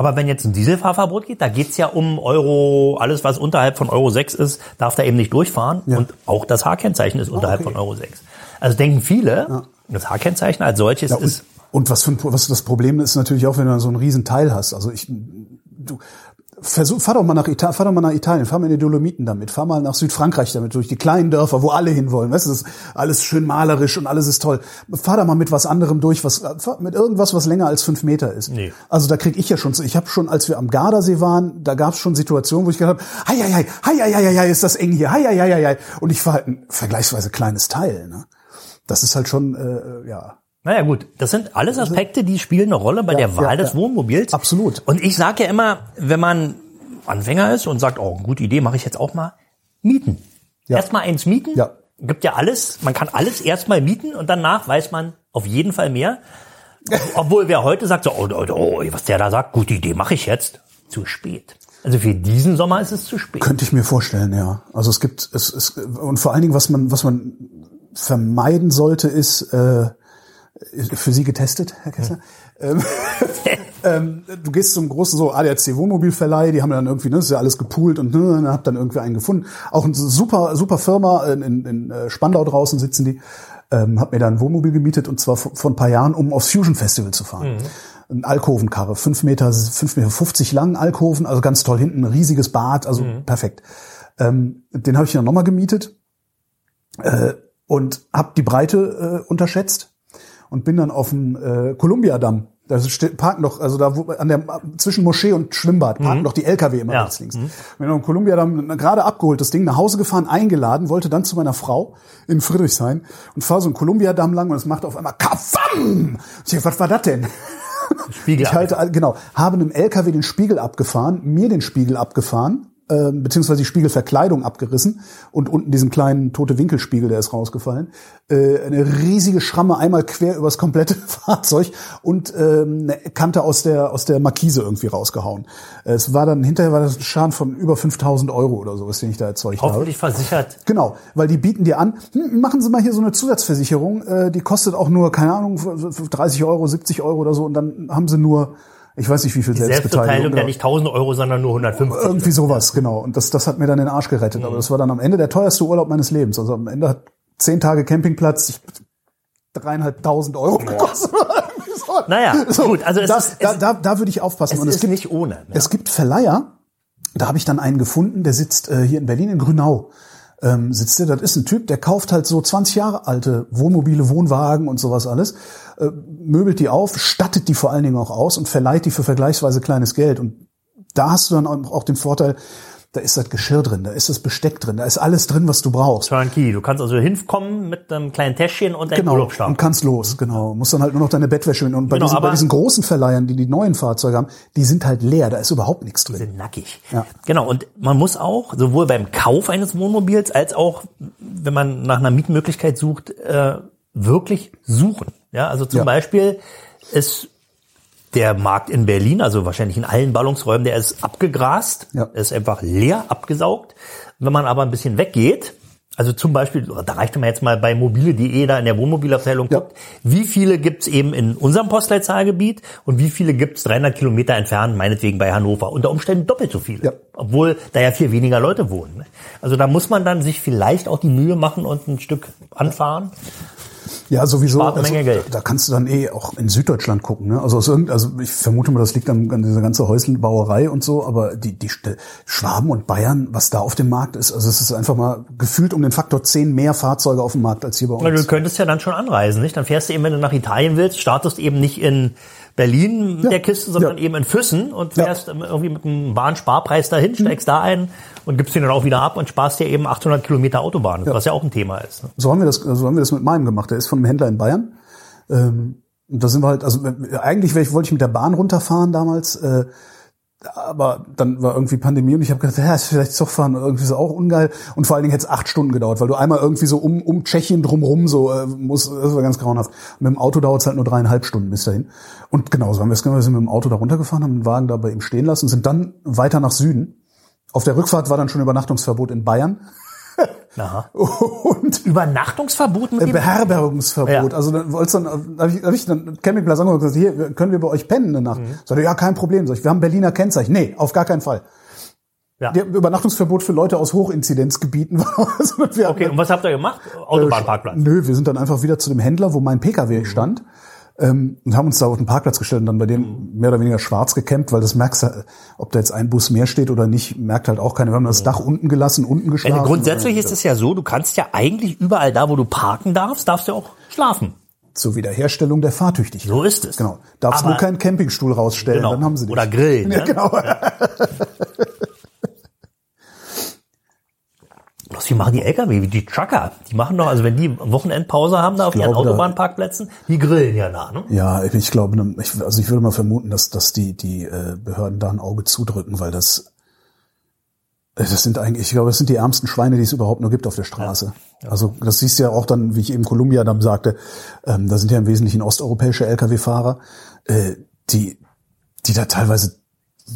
Aber wenn jetzt ein Dieselfahrverbot geht, da geht's ja um Euro, alles was unterhalb von Euro 6 ist, darf da eben nicht durchfahren. Ja. Und auch das H-Kennzeichen ist unterhalb okay. von Euro 6. Also denken viele, das H-Kennzeichen als solches Ja, und, ist und was für ein, was das Problem ist natürlich auch, wenn du so einen riesen Teil hast. Also ich, du versuch, fahr doch mal nach Italien, fahr doch mal nach Italien, fahr mal in die Dolomiten damit, fahr mal nach Südfrankreich damit durch die kleinen Dörfer, wo alle hinwollen. Weißt du, das ist alles schön malerisch und alles ist toll. Fahr da mal mit was anderem durch, was mit irgendwas, was länger als fünf Meter ist. Nee. Also da krieg ich ja schon, ich habe schon, als wir am Gardasee waren, da gab es schon Situationen, wo ich gedacht habe, hei, hei, hei, hei, hei, hei, hei, ist das eng hier, hei, hei, hei, hei, hei. Und ich fahr halt ein vergleichsweise kleines Teil. Ne? Das ist halt schon, äh, ja, Naja gut, das sind alles Aspekte, die spielen eine Rolle bei der Wahl ja, des ja. Wohnmobils. Absolut. Und ich sage ja immer, wenn man Anfänger ist und sagt, oh, gute Idee, mache ich jetzt auch mal, mieten. Ja. Erstmal eins mieten. Ja. Gibt ja alles, man kann alles erstmal mieten und danach weiß man auf jeden Fall mehr. Obwohl wer heute sagt, so, oh, oh, oh, was der da sagt, gute Idee, mache ich jetzt. Zu spät. Also für diesen Sommer ist es zu spät. Könnte ich mir vorstellen, ja. Also es gibt es, es und vor allen Dingen, was man was man vermeiden sollte, ist äh, für Sie getestet, Herr Kessler. Ähm, ähm, du gehst zum großen so ADAC Wohnmobilverleih, die haben dann irgendwie, ne, das ist ja alles gepoolt und ne, dann hab dann irgendwie einen gefunden. Auch eine super super Firma in, in, in äh, Spandau draußen sitzen die. Ähm, hab mir da ein Wohnmobil gemietet und zwar vor, vor ein paar Jahren, um aufs Fusion Festival zu fahren. Ein Alkovenkarre, fünf Meter, fünf Meter 50 lang Alkoven, also ganz toll hinten, ein riesiges Bad, also perfekt. Ähm, den habe ich dann nochmal gemietet äh, und habe die Breite äh, unterschätzt und bin dann auf dem äh, Columbia-Damm. Da steht, parken doch, also da wo, an der zwischen Moschee und Schwimmbad parken doch die LKW immer Ja. rechts links. Bin am Columbia-Damm gerade abgeholt, das Ding nach Hause gefahren, eingeladen, wollte dann zu meiner Frau in Friedrichshain und fahre so einen Columbia-Damm lang und es macht auf einmal Kafam! Ich was war das denn? Spiegel Ich halte, genau, habe einem LKW den Spiegel abgefahren, mir den Spiegel abgefahren, äh, beziehungsweise die Spiegelverkleidung abgerissen und unten diesen kleinen tote Winkelspiegel, der ist rausgefallen. Äh, eine riesige Schramme einmal quer übers komplette Fahrzeug und ähm, eine Kante aus der aus der Markise irgendwie rausgehauen. Äh, Es war dann hinterher war das ein Schaden von über 5000 Euro oder sowas, den ich da erzeugt habe. Hoffentlich versichert. Genau, weil die bieten dir an, hm, machen Sie mal hier so eine Zusatzversicherung, äh, die kostet auch nur, keine Ahnung, für- für 30 Euro, 70 Euro oder so und dann haben sie nur, ich weiß nicht wie viel Selbstbeteiligung Selbstbeteiligung. ja nicht 1000 Euro, sondern nur 150. Irgendwie sowas, genau. Und das, das hat mir dann den Arsch gerettet. Aber das war dann am Ende der teuerste Urlaub meines Lebens. Also am Ende hat zehn Tage Campingplatz dreieinhalbtausend Euro gekostet. So. Naja, gut, also es das, ist- es- da, da würde ich aufpassen. Es Und ist nicht ohne. Ne? es gibt Verleiher, da habe ich dann einen gefunden, der sitzt äh, hier in Berlin in Grünau. Ähm, sitzt der, das ist ein Typ, der kauft halt so 20 Jahre alte Wohnmobile, Wohnwagen und sowas alles, äh, möbelt die auf, stattet die vor allen Dingen auch aus und verleiht die für vergleichsweise kleines Geld. Und da hast du dann auch den Vorteil, da ist das Geschirr drin, da ist das Besteck drin, da ist alles drin, was du brauchst. Turnkey. Du kannst also hinkommen mit einem kleinen Täschchen und deinem Genau, Urlaubsstab. und kannst los, genau. Musst dann halt nur noch deine Bettwäsche. Und bei, Genau, diesen, bei diesen großen Verleihern, die die neuen Fahrzeuge haben, die sind halt leer, da ist überhaupt nichts drin. sind nackig. Ja. Genau, und man muss auch, sowohl beim Kauf eines Wohnmobils als auch, wenn man nach einer Mietmöglichkeit sucht, äh, wirklich suchen. Ja, also zum Ja. Beispiel ist der Markt in Berlin, also wahrscheinlich in allen Ballungsräumen, der ist abgegrast, Ja. ist einfach leer abgesaugt. Wenn man aber ein bisschen weggeht, also zum Beispiel, da reicht man jetzt mal bei mobile.de da in der Wohnmobilabteilung Ja. guckt, wie viele gibt's eben in unserem Postleitzahlgebiet und wie viele gibt's 300 Kilometer entfernt, meinetwegen bei Hannover. Unter Umständen doppelt so viele. Ja. Obwohl da ja viel weniger Leute wohnen. ne? Also da muss man dann sich vielleicht auch die Mühe machen und ein Stück anfahren. Ja, sowieso. Spart eine also, Menge Geld. Da, da kannst du dann eh auch in Süddeutschland gucken. Ne? Also, aus irgend, also ich vermute mal, das liegt an, an dieser ganzen Häuselbauerei und so, aber die, die Schwaben und Bayern, was da auf dem Markt ist, also es ist einfach mal gefühlt um den Faktor 10 mehr Fahrzeuge auf dem Markt als hier bei uns. Weil du könntest ja dann schon anreisen, nicht? Dann fährst du eben, wenn du nach Italien willst, startest eben nicht in Berlin Ja. der Kiste, sondern Ja. eben in Füssen und Ja. fährst irgendwie mit einem Bahnsparpreis dahin, steigst da ein und gibst den dann auch wieder ab und sparst dir eben 800 Kilometer Autobahn, was ja auch ein Thema ist. Ne? So haben wir das, so haben wir das mit meinem gemacht. Der ist von einem Händler in Bayern. Ähm, und da sind wir halt, also äh, eigentlich wollte ich mit der Bahn runterfahren damals, äh, aber dann war irgendwie Pandemie und ich habe gedacht, ja, ist vielleicht Zug fahren irgendwie so auch ungeil. Und vor allen Dingen hätte es acht Stunden gedauert, weil du einmal irgendwie so um, um Tschechien drumrum so äh, muss, das war ganz grauenhaft. Und mit dem Auto dauert es halt nur dreieinhalb Stunden bis dahin. Und genauso haben wir es gemacht. Wir sind mit dem Auto da runtergefahren, haben den Wagen da bei ihm stehen lassen und sind dann weiter nach Süden. Auf der Rückfahrt war dann schon Übernachtungsverbot in Bayern. Aha. Und Übernachtungsverbot mit äh, Beherbergungsverbot. Ja. Also dann wollt's dann, hab ich, hab ich dann Campingplatz angeguckt und gesagt, hier, können wir bei euch pennen eine Nacht? Mhm. Sagte, ja, kein Problem. Sag ich, wir haben Berliner Kennzeichen. Nee, auf gar keinen Fall. Ja. Der Übernachtungsverbot für Leute aus Hochinzidenzgebieten war. Also, Okay, und was habt ihr gemacht? Autobahnparkplatz. Nö, wir sind dann einfach wieder zu dem Händler, wo mein PKW stand. Ähm, und haben uns da auf den Parkplatz gestellt und dann bei dem mehr oder weniger schwarz gecampt, weil das merkst du, ob da jetzt ein Bus mehr steht oder nicht, merkt halt auch keiner. Wir haben das Dach unten gelassen, unten geschlafen. Also grundsätzlich ist es ja so, du kannst ja eigentlich überall da, wo du parken darfst, darfst du auch schlafen. Zur Wiederherstellung der Fahrtüchtigkeit. So ist es. Genau. Darfst nur keinen Campingstuhl rausstellen, Genau. dann haben sie dich. Oder grillen. Ja, ne? genau. Bloß wie machen die LKW, die Trucker? Die machen doch, also wenn die Wochenendpause haben da auf ihren glaube, Autobahnparkplätzen, die grillen ja da, ne? Ja, ich glaube, ne, ich, also ich würde mal vermuten, dass, dass die, die äh, Behörden da ein Auge zudrücken, weil das, äh, das sind eigentlich, ich glaube, das sind die ärmsten Schweine, die es überhaupt nur gibt auf der Straße. Also das siehst du ja auch dann, wie ich eben Columbia dann sagte, ähm, da sind ja im Wesentlichen osteuropäische Lkw-Fahrer, äh, die, die da teilweise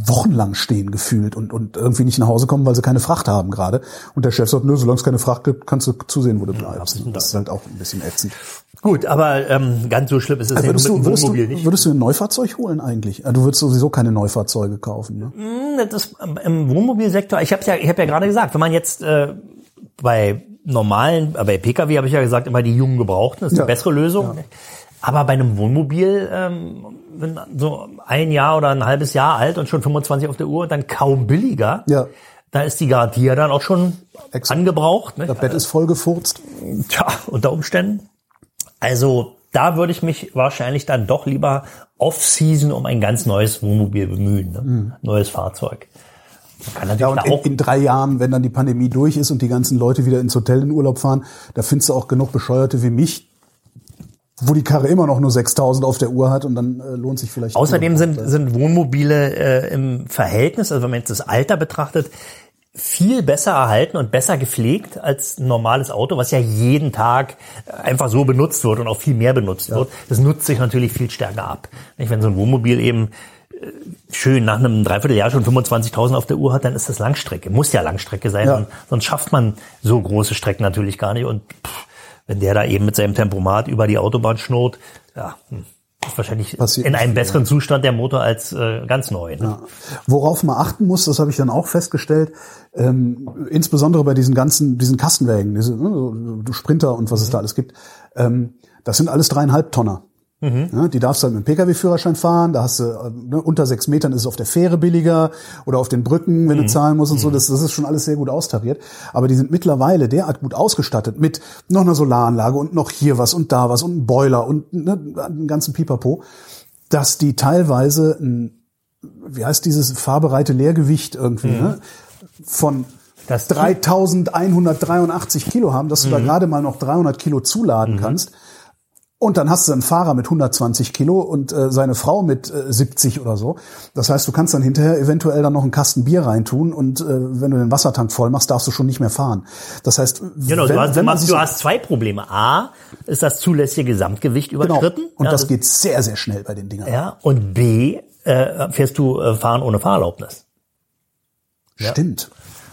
wochenlang stehen gefühlt und, und irgendwie nicht nach Hause kommen, weil sie keine Fracht haben gerade. Und der Chef sagt, nö, solange es keine Fracht gibt, kannst du zusehen, wo du bleibst. das ist halt auch ein bisschen ätzend. Gut, aber ähm, ganz so schlimm ist es ja Würdest nur du, würdest, du, Wohnmobil nicht. würdest du ein Neufahrzeug holen eigentlich? Ah, Du würdest sowieso keine Neufahrzeuge kaufen. Ne? Hm, Das ist im Wohnmobilsektor, ich habe ja, ich hab ja gerade gesagt, wenn man jetzt äh, bei normalen, äh, bei Pkw habe ich ja gesagt, immer die jungen Gebrauchten, das ist Ja. die bessere Lösung. Aber bei einem Wohnmobil, ähm, wenn so ein Jahr oder ein halbes Jahr alt und schon 25 auf der Uhr dann kaum billiger, Ja. da ist die Garantie ja dann auch schon Exakt. angebraucht. Ne? Das Bett ist voll gefurzt. Tja, unter Umständen. Also da würde ich mich wahrscheinlich dann doch lieber off-season um ein ganz neues Wohnmobil bemühen, ne? neues Fahrzeug. Man kann Mhm. Ja, natürlich und in, auch in drei Jahren, wenn dann die Pandemie durch ist und die ganzen Leute wieder ins Hotel in Urlaub fahren, da findest du auch genug Bescheuerte wie mich, wo die Karre immer noch nur 6000 auf der Uhr hat und dann äh, lohnt sich vielleicht. Außerdem sind, sind Wohnmobile äh, im Verhältnis, also wenn man jetzt das Alter betrachtet, viel besser erhalten und besser gepflegt als ein normales Auto, was ja jeden Tag einfach so benutzt wird und auch viel mehr benutzt wird. Das nutzt sich natürlich viel stärker ab. Nicht, Wenn so ein Wohnmobil eben äh, schön nach einem Dreivierteljahr schon 25.000 auf der Uhr hat, dann ist das Langstrecke. Muss ja Langstrecke sein, Ja. sonst- sonst schafft man so große Strecken natürlich gar nicht. Und pff, wenn der da eben mit seinem Tempomat über die Autobahn schnurrt, ja, hm, ist wahrscheinlich Passiert in einem besseren Zustand der Motor als äh, ganz neu. Ne? Worauf man achten muss, das habe ich dann auch festgestellt, ähm, insbesondere bei diesen ganzen, diesen Kastenwägen, diese ne, so Sprinter und was es da alles gibt, ähm, das sind alles dreieinhalb Tonner. Ja, die darfst du halt mit dem Pkw-Führerschein fahren, da hast du, äh, ne, unter sechs Metern ist es auf der Fähre billiger oder auf den Brücken, wenn du zahlen musst und so, das, das ist schon alles sehr gut austariert. Aber die sind mittlerweile derart gut ausgestattet mit noch einer Solaranlage und noch hier was und da was und einem Boiler und ne, einen ganzen Pipapo, dass die teilweise ein wie heißt dieses fahrbereite Leergewicht irgendwie, ne? von Das 3183 Kilo haben, dass du da gerade mal noch 300 Kilo zuladen kannst. Und dann hast du einen Fahrer mit 120 Kilo und äh, seine Frau mit äh, 70 oder so. Das heißt, du kannst dann hinterher eventuell dann noch einen Kasten Bier reintun und äh, wenn du den Wassertank voll machst, darfst du schon nicht mehr fahren. Das heißt, Genau, wenn, du, hast, wenn man du, sich du hast zwei Probleme. A, ist das zulässige Gesamtgewicht genau, überschritten. und ja, das geht sehr sehr schnell bei den Dingern. Ja, und B, äh, fährst du äh, fahren ohne Fahrerlaubnis. Stimmt.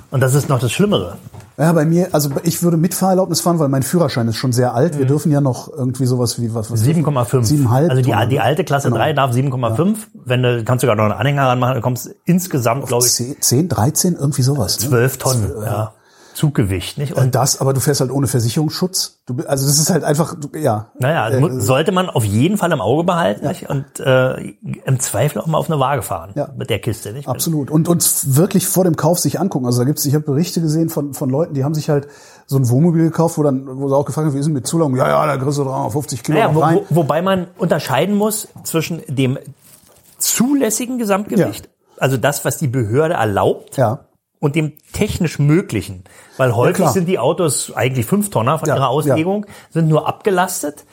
Und das ist noch das Schlimmere. Ja, bei mir, also ich würde mit Fahrerlaubnis fahren, weil mein Führerschein ist schon sehr alt. Wir dürfen ja noch irgendwie sowas wie was. was 7,5. 7,5. Also die, Tonnen. die alte Klasse Genau. 3 darf 7,5. Wenn du kannst du sogar noch einen Anhänger ranmachen, dann kommst du insgesamt, glaube ich, 10, 10, 13, irgendwie sowas. ne? 12 Tonnen. Ja. Zuggewicht, nicht? Und das, aber du fährst halt ohne Versicherungsschutz. Du, also das ist halt einfach, du, ja. Naja, äh, sollte man auf jeden Fall im Auge behalten nicht? und äh, im Zweifel auch mal auf eine Waage fahren Ja. mit der Kiste. Nicht? Absolut. Und uns wirklich vor dem Kauf sich angucken. Also da gibt's, ich habe Berichte gesehen von, von Leuten, die haben sich halt so ein Wohnmobil gekauft, wo dann, wo sie auch gefragt haben, wie ist denn mit Zulassung? Ja, ja, da kriegst du 350 Kilo Naja, wo, rein. wo, wobei man unterscheiden muss zwischen dem zulässigen Gesamtgewicht, also das, was die Behörde erlaubt, Ja. Und dem technisch Möglichen. Weil häufig klar. sind die Autos eigentlich fünf Tonner von Ja, ihrer Auslegung, sind nur abgelastet,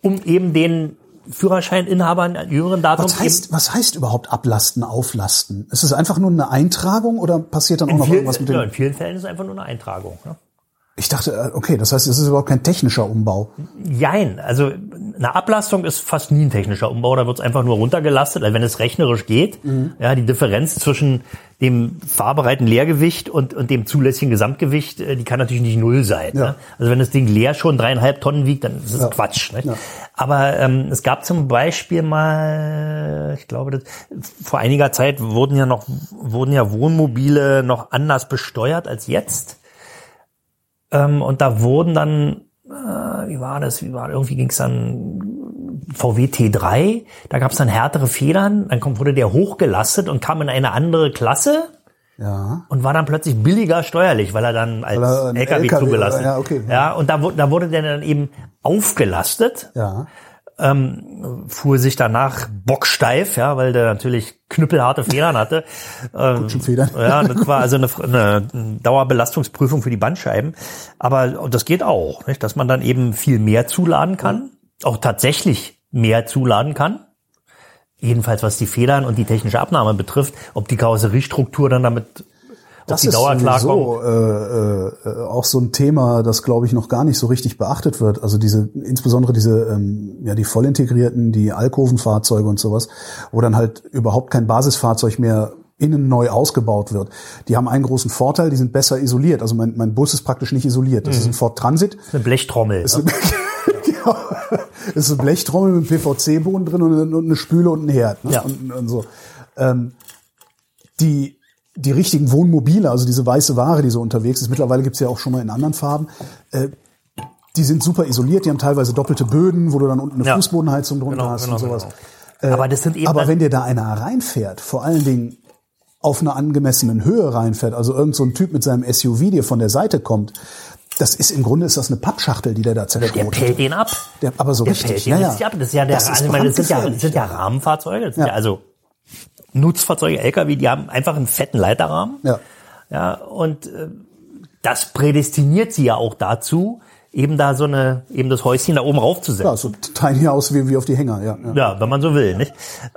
um eben den Führerscheininhabern in jüngeren Datum Was heißt, was heißt überhaupt ablasten, auflasten? Ist es einfach nur eine Eintragung oder passiert dann auch in noch vielen, irgendwas mit ja, dem? in vielen Fällen ist es einfach nur eine Eintragung. Ne? Ich dachte, äh, okay, das heißt, es ist überhaupt kein technischer Umbau. Jein, also eine Ablastung ist fast nie ein technischer Umbau, da wird es einfach nur runtergelastet, also wenn es rechnerisch geht. Mhm. Ja, die Differenz zwischen dem fahrbereiten Leergewicht und, und dem zulässigen Gesamtgewicht, äh, die kann natürlich nicht null sein. Ja. Ne? Also wenn das Ding leer schon dreieinhalb Tonnen wiegt, dann ist es Ja. Quatsch. Nicht? Ja. Aber ähm, es gab zum Beispiel mal, ich glaube, das, vor einiger Zeit wurden ja noch wurden ja Wohnmobile noch anders besteuert als jetzt. Ähm, und da wurden dann, wie war das, wie war irgendwie ging es dann VW T3, da gab es dann härtere Federn, dann kommt, wurde der hochgelastet und kam in eine andere Klasse Ja. und war dann plötzlich billiger steuerlich, weil er dann als er LKW, LKW zugelassen. ja, okay. ja, und da, da wurde der dann eben aufgelastet Ja. Ähm, fuhr sich danach bocksteif, ja, weil der natürlich knüppelharte Federn hatte. Ähm, Kutschenfedern. Ja, das war also eine, eine Dauerbelastungsprüfung für die Bandscheiben. Aber das geht auch, nicht? dass man dann eben viel mehr zuladen kann, auch tatsächlich mehr zuladen kann. Jedenfalls was die Federn und die technische Abnahme betrifft, ob die Karosseriestruktur dann damit Das die ist Dauer klarkommt. sowieso äh, äh, auch so ein Thema, das glaube ich noch gar nicht so richtig beachtet wird. Also diese, insbesondere diese, ähm, ja die vollintegrierten, die Alkovenfahrzeuge und sowas, wo dann halt überhaupt kein Basisfahrzeug mehr innen neu ausgebaut wird. Die haben einen großen Vorteil, die sind besser isoliert. Also mein, mein Bus ist praktisch nicht isoliert. Das ist ein Ford Transit. Eine Blechtrommel. ne? Genau. Es ist eine Blechtrommel mit einem PVC-Boden drin und eine, und eine Spüle und ein Herd. Ne? Ja. Und, und so. Ähm, die, die richtigen Wohnmobile, also diese weiße Ware, die so unterwegs ist, mittlerweile gibt's ja auch schon mal in anderen Farben, äh, die sind super isoliert, die haben teilweise doppelte Böden, wo du dann unten eine Ja. Fußbodenheizung drunter Genau, hast genau, und sowas. genau. Aber das sind eben Aber wenn dir da einer reinfährt, vor allen Dingen auf einer angemessenen Höhe reinfährt, also irgend so ein Typ mit seinem SUV, der von der Seite kommt, das ist im Grunde ist das eine Pappschachtel, die der da der zerschrotet. pellt den ab. Der, aber so Der richtig. pellt den ja, ja. richtig ab. Das ist ja der, Das ist also meine, das sind ja, das sind ja Rahmenfahrzeuge, Ja. ja also Nutzfahrzeuge, LKW, die haben einfach einen fetten Leiterrahmen. Ja. Ja, und äh, das prädestiniert sie ja auch dazu, eben da so eine, eben das Häuschen da oben raufzusetzen. Ja, so tiny aus wie, wie auf die Hänger, ja. ja. Ja, wenn man so will, nicht?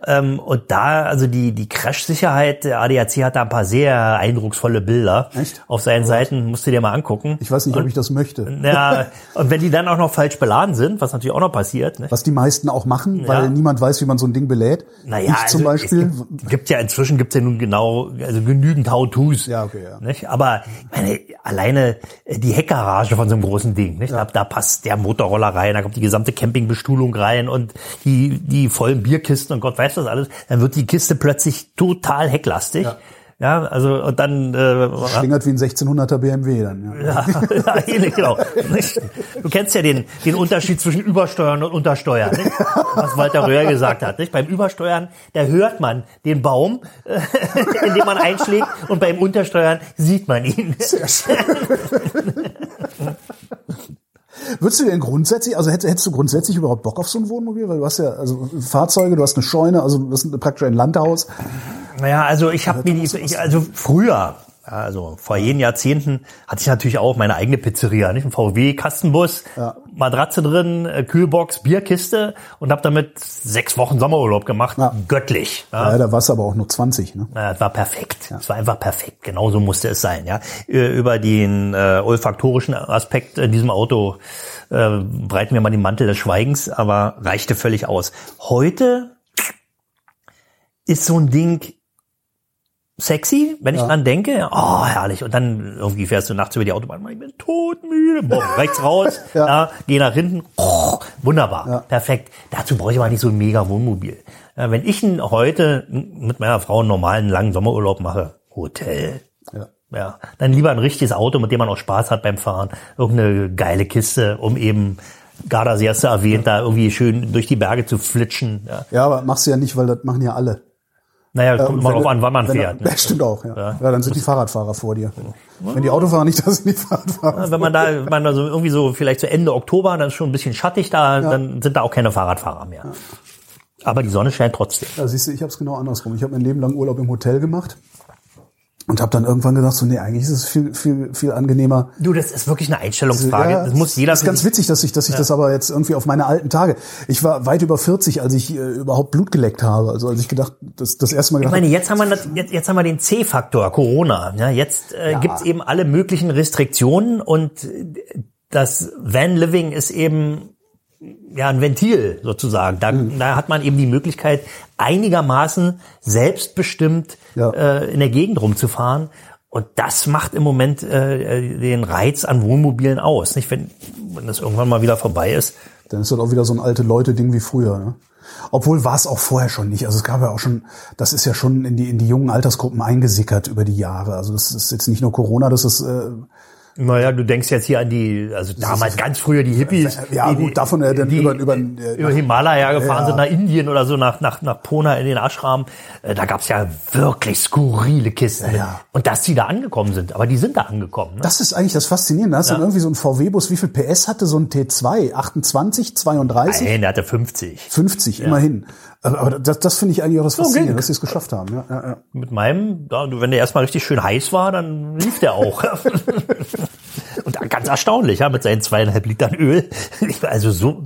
Ähm, und da, also die, die Crash-Sicherheit, der ADAC hat da ein paar sehr eindrucksvolle Bilder. Echt? Auf seinen Seiten, musst du dir mal angucken. Ich weiß nicht, ob ich das möchte. Ja, und wenn die dann auch noch falsch beladen sind, was natürlich auch noch passiert, ne? Was die meisten auch machen, weil Ja. niemand weiß, wie man so ein Ding belädt. Naja, ich zum also Beispiel. Es gibt, gibt ja inzwischen gibt's ja nun genau, also genügend How-Tos. Ja, okay, ja. Nicht? Aber meine, alleine äh, die Heckgarage von so einem großen Ding, nicht? Da, da passt der Motorroller rein, da kommt die gesamte Campingbestuhlung rein und die, die vollen Bierkisten und Gott weiß was alles. Dann wird die Kiste plötzlich total hecklastig. Ja. Ja, also und dann äh, Schlingert wie ein 1600er BMW dann. Ja. ja, ja, ähnlich, genau. Nicht? Du kennst ja den, den Unterschied zwischen Übersteuern und Untersteuern, nicht? was Walter Röhr gesagt hat. Nicht? Beim Übersteuern, da hört man den Baum, äh, in dem man einschlägt, und beim Untersteuern sieht man ihn. Würdest du denn grundsätzlich, also hättest, hättest du grundsätzlich überhaupt Bock auf so ein Wohnmobil? Weil du hast ja also Fahrzeuge, du hast eine Scheune, also du hast praktisch ein Landhaus. Naja, also ich habe mir die, ich, also früher, also vor jenen Jahrzehnten hatte ich natürlich auch meine eigene Pizzeria, nicht ein VW Kastenbus, Ja. Matratze drin, äh, Kühlbox, Bierkiste und habe damit sechs Wochen Sommerurlaub gemacht, Ja. göttlich. Ja, da warst du aber auch nur 20, ne? Ja, es war perfekt. Es war einfach perfekt. Genauso musste es sein. Ja, über den äh, olfaktorischen Aspekt in diesem Auto äh, breiten wir mal den Mantel des Schweigens, aber reichte völlig aus. Heute ist so ein Ding sexy, wenn ich dran denke. Oh, herrlich. Und dann irgendwie fährst du nachts über die Autobahn. Ich bin todmüde. Boah, rechts raus, Ja. ja. geh nach hinten. Oh, wunderbar, Ja. perfekt. Dazu brauche ich aber nicht so ein mega Wohnmobil. Ja, wenn ich heute mit meiner Frau einen normalen langen Sommerurlaub mache, Hotel. Ja. Ja, dann lieber ein richtiges Auto, mit dem man auch Spaß hat beim Fahren. Irgendeine geile Kiste, um eben Gardasee hast du erwähnt, da irgendwie schön durch die Berge zu flitschen. Ja, Ja, aber machst du ja nicht, weil das machen ja alle. Naja, kommt mal wenn drauf an, wann man fährt. Ne? Ja, stimmt auch, ja. Ja. ja. dann sind die Fahrradfahrer vor dir. Wenn die Autofahrer nicht, das sind die Fahrradfahrer. Wenn man da, wenn man da so irgendwie so vielleicht zu Ende Oktober, dann ist schon ein bisschen schattig da, dann sind da auch keine Fahrradfahrer mehr. Aber die Sonne scheint trotzdem. Ja, siehst du, ich habe es genau andersrum. Ich habe mein Leben lang Urlaub im Hotel gemacht und habe dann irgendwann gedacht, so nee, eigentlich ist es viel viel viel angenehmer. Du, das ist wirklich eine Einstellungsfrage. Ja, das muss jeder Das ist ganz witzig, dass ich, dass ich das aber jetzt irgendwie auf meine alten Tage. Ich war weit über 40, als ich äh, überhaupt Blut geleckt habe. Also als ich gedacht, das, das erste Mal Ich gedacht meine, jetzt haben wir das, jetzt, jetzt haben wir den C-Faktor Corona. Ja, jetzt äh, gibt's eben alle möglichen Restriktionen und äh, das Van Living ist eben ja ein Ventil sozusagen. Da, Mhm. da hat man eben die Möglichkeit, einigermaßen selbstbestimmt Ja. äh, in der Gegend rumzufahren. Und das macht im Moment äh, den Reiz an Wohnmobilen aus. Nicht, wenn, wenn das irgendwann mal wieder vorbei ist. Dann ist das auch wieder so ein alte Leute-Ding wie früher. Ne? Obwohl war es auch vorher schon nicht. Also es gab ja auch schon, das ist ja schon in die in die jungen Altersgruppen eingesickert über die Jahre. Also das ist jetzt nicht nur Corona, das ist äh, Naja, du denkst jetzt hier an die, also damals ganz früher die Hippies. Ja, die, gut, davon, äh, dann die über- über- äh, über Himalaya gefahren Ja. sind, nach Indien oder so, nach, nach, nach Pona in den Ashram. Äh, Da gab's ja wirklich skurrile Kisten. Ja. Und dass die da angekommen sind, aber die sind da angekommen. Ne? das ist eigentlich das Faszinierende. Hast du irgendwie so ein VW-Bus, wie viel PS hatte so ein T2? 28, 32? Nein, der hatte 50. 50, immerhin. Aber aber das, das finde ich eigentlich auch das Faszinierende, ging. dass sie es geschafft haben. Ja, ja, ja. Mit meinem, ja, wenn der erstmal richtig schön heiß war, dann lief der auch. Und ganz erstaunlich, ja, mit seinen zweieinhalb Litern Öl. Also so,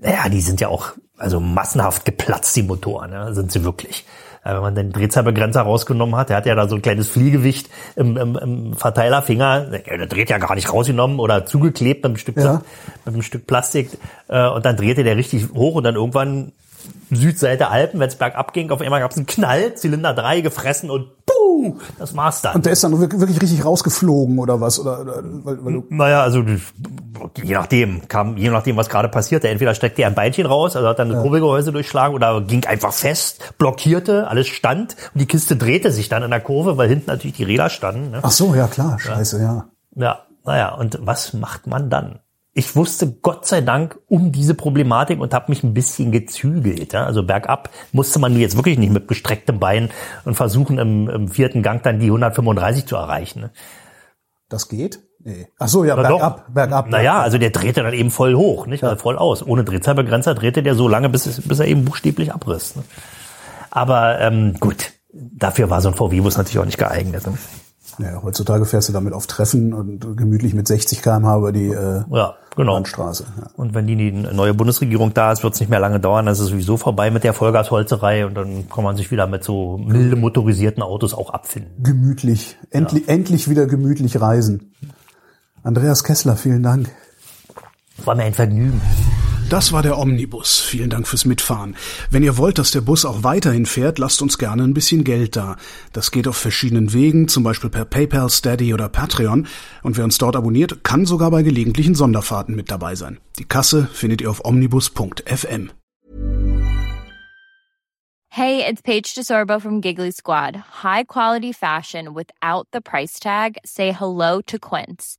naja, die sind ja auch, also massenhaft geplatzt, die Motoren, ja, sind sie wirklich. Ja, wenn man den Drehzahlbegrenzer rausgenommen hat, der hat ja da so ein kleines Fliegewicht im, im, im Verteilerfinger, der der dreht ja gar nicht rausgenommen oder zugeklebt mit einem Stück, Ja. mit einem Stück Plastik, äh, und dann drehte der richtig hoch und dann irgendwann Südseite Alpen, wenn es bergab ging, auf einmal gab es einen Knall, Zylinder 3 gefressen und puh, das war's dann. Und der ist dann wirklich richtig rausgeflogen oder was? Oder, oder weil, weil du, naja, also je nachdem, kam, je nachdem, was gerade passierte. Entweder streckte er ein Beinchen raus, also hat dann das Kurbelgehäuse durchschlagen oder ging einfach fest, blockierte, alles stand und die Kiste drehte sich dann in der Kurve, weil hinten natürlich die Räder standen. Ne? ach so, ja klar, scheiße, ja. Ja, naja, und was macht man dann? Ich wusste Gott sei Dank um diese Problematik und habe mich ein bisschen gezügelt. Ja? Also bergab musste man jetzt wirklich nicht mit gestrecktem Bein und versuchen im, im vierten Gang dann die 135 zu erreichen. Ne? Das geht? Nee. Ach so, ja, Na bergab, doch. bergab. Naja, also der drehte dann eben voll hoch, nicht? Also voll aus. Ohne Drehzahlbegrenzer drehte der so lange, bis, es, bis er eben buchstäblich abriss. Ne? Aber ähm, gut, dafür war so ein VW-Bus natürlich auch nicht geeignet. Ne? Ja, heutzutage fährst du damit auf Treffen und gemütlich mit 60 km/h über die äh, Ja, genau. Landstraße. Ja. Und wenn die, neue Bundesregierung da ist, wird es nicht mehr lange dauern. Dann ist es sowieso vorbei mit der Vollgasholzerei und dann kann man sich wieder mit so milde motorisierten Autos auch abfinden. Gemütlich. Endlich, endlich wieder gemütlich reisen. Andreas Kessler, vielen Dank. War mir ein Vergnügen. Das war der Omnibus. Vielen Dank fürs Mitfahren. Wenn ihr wollt, dass der Bus auch weiterhin fährt, lasst uns gerne ein bisschen Geld da. Das geht auf verschiedenen Wegen, zum Beispiel per PayPal, Steady oder Patreon. Und wer uns dort abonniert, kann sogar bei gelegentlichen Sonderfahrten mit dabei sein. Die Kasse findet ihr auf omnibus.fm. Hey, it's Paige DeSorbo from Giggly Squad. High quality fashion without the price tag. Say hello to Quince.